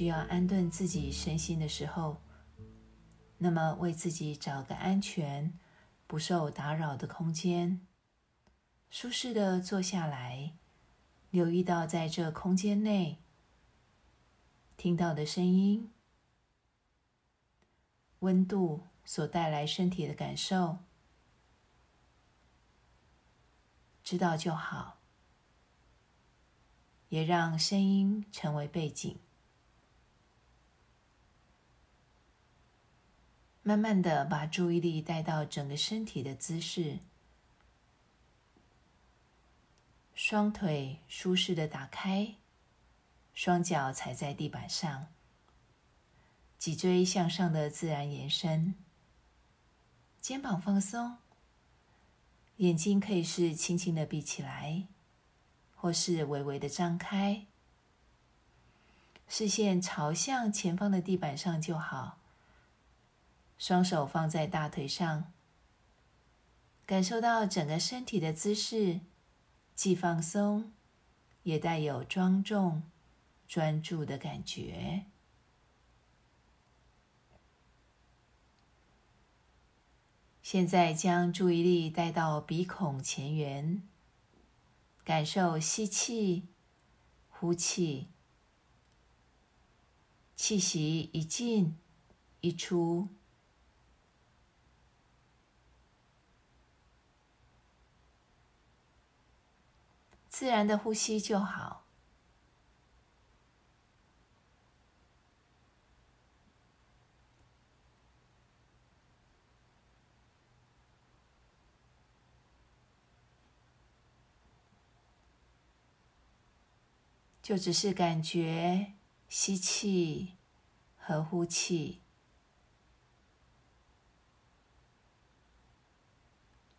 需要安顿自己身心的时候，那么为自己找个安全、不受打扰的空间，舒适的坐下来，留意到在这空间内听到的声音、温度所带来身体的感受，知道就好。也让声音成为背景，慢慢的把注意力带到整个身体的姿势，双腿舒适的打开，双脚踩在地板上，脊椎向上的自然延伸，肩膀放松，眼睛可以是轻轻的闭起来。或是微微的张开，视线朝向前方的地板上就好。双手放在大腿上，感受到整个身体的姿势，既放松，也带有庄重、专注的感觉。现在将注意力带到鼻孔前缘。感受吸气、呼气，气息一进一出，自然的呼吸就好。就只是感觉吸气和呼气，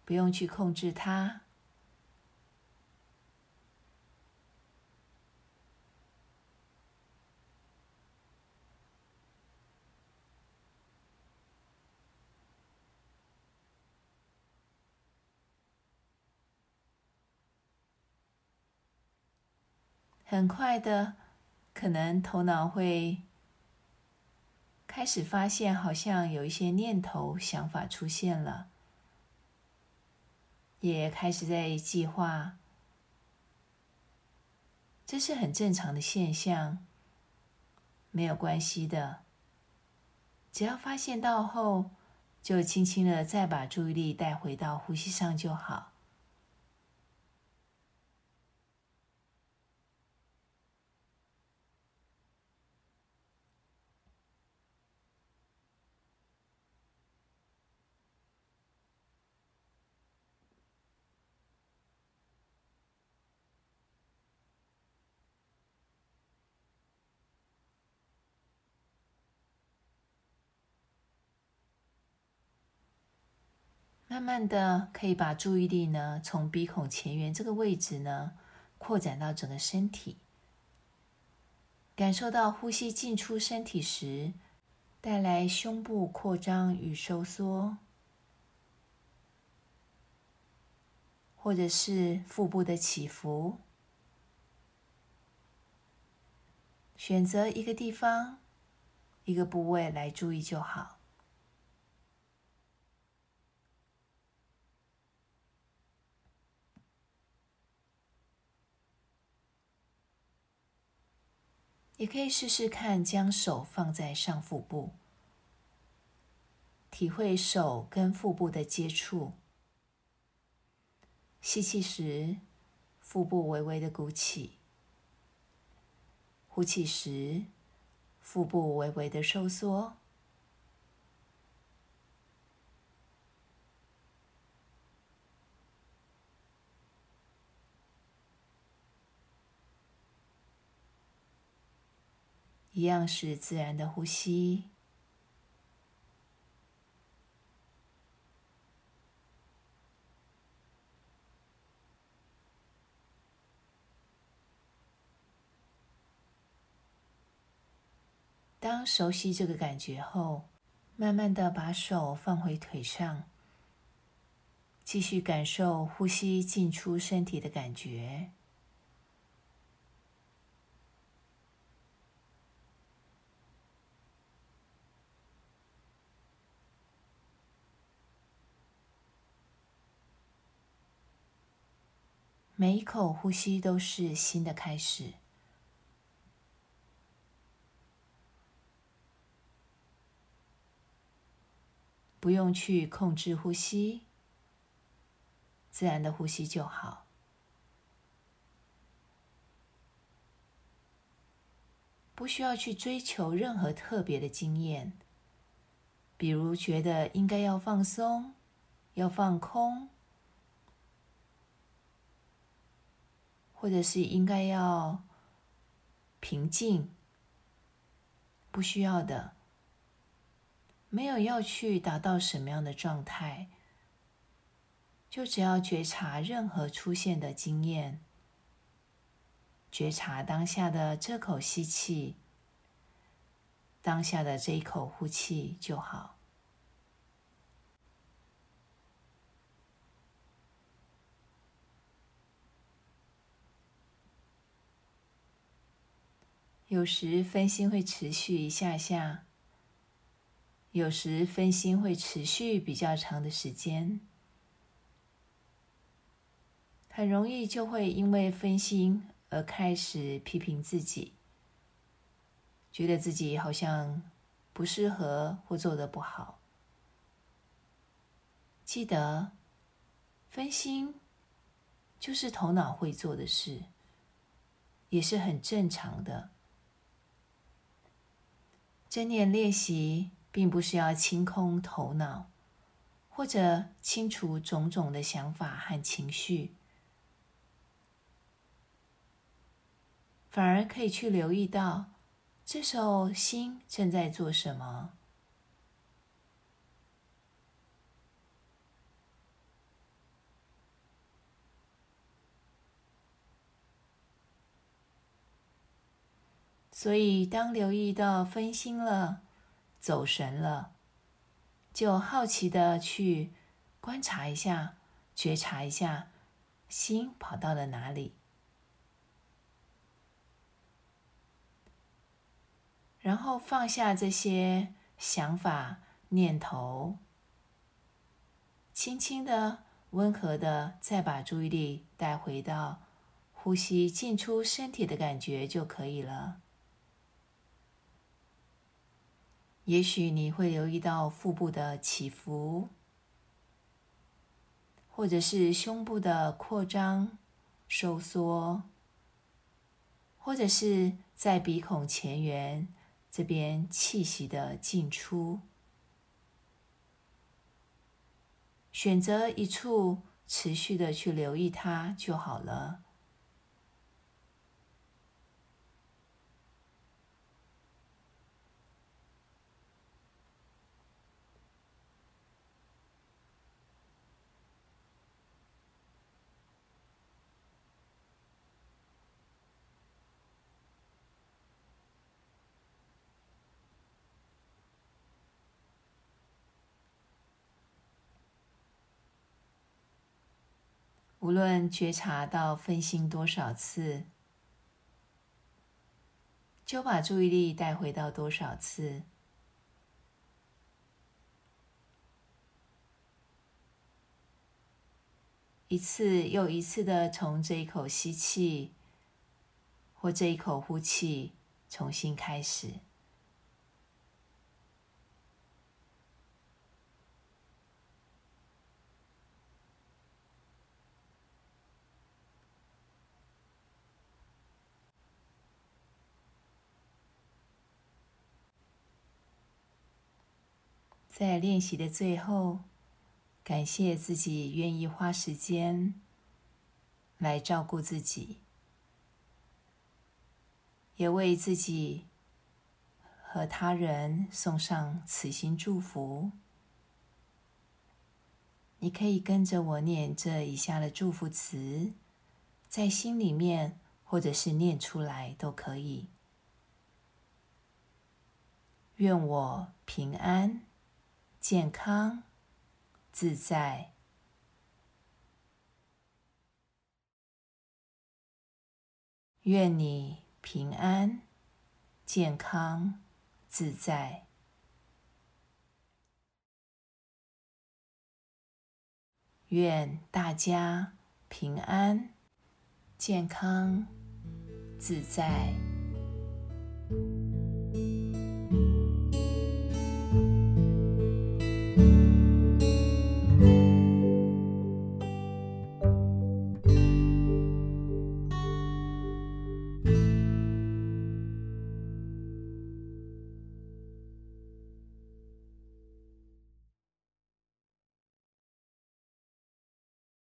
不用去控制它。很快的，可能头脑会开始发现，好像有一些念头、想法出现了，也开始在计划。这是很正常的现象，没有关系的。只要发现到后，就轻轻的再把注意力带回到呼吸上就好。慢慢的，可以把注意力呢，从鼻孔前缘这个位置呢，扩展到整个身体，感受到呼吸进出身体时，带来胸部扩张与收缩，或者是腹部的起伏。选择一个地方，一个部位来注意就好。也可以试试看，将手放在上腹部，体会手跟腹部的接触。吸气时，腹部微微的鼓起；呼气时，腹部微微的收缩。一样是自然的呼吸。当熟悉这个感觉后，慢慢的把手放回腿上，继续感受呼吸进出身体的感觉。每一口呼吸都是新的开始，不用去控制呼吸，自然的呼吸就好。不需要去追求任何特别的经验，比如觉得应该要放松、要放空，或者是应该要平静。不需要的，没有要去达到什么样的状态，就只要觉察任何出现的经验。觉察当下的这口吸气，当下的这一口呼气就好。有时分心会持续一下下，有时分心会持续比较长的时间，很容易就会因为分心。而开始批评自己，觉得自己好像不适合或做得不好。记得，分心就是头脑会做的事，也是很正常的。正念练习并不是要清空头脑，或者清除种种的想法和情绪。反而可以去留意到，这时候心正在做什么。所以，当留意到分心了、走神了，就好奇的去观察一下、觉察一下，心跑到了哪里。然后放下这些想法、念头，轻轻的、温和的，再把注意力带回到呼吸进出身体的感觉就可以了。也许你会留意到腹部的起伏，或者是胸部的扩张、收缩，或者是在鼻孔前缘。这边气息的进出，选择一处持续的去留意它就好了。无论觉察到分心多少次，就把注意力带回到多少次，一次又一次的从这一口吸气或这一口呼气重新开始。在练习的最后，感谢自己愿意花时间来照顾自己，也为自己和他人送上此心祝福。你可以跟着我念这以下的祝福词，在心里面或者是念出来都可以。愿我平安。健康、自在，愿你平安、健康、自在。愿大家平安、健康、自在。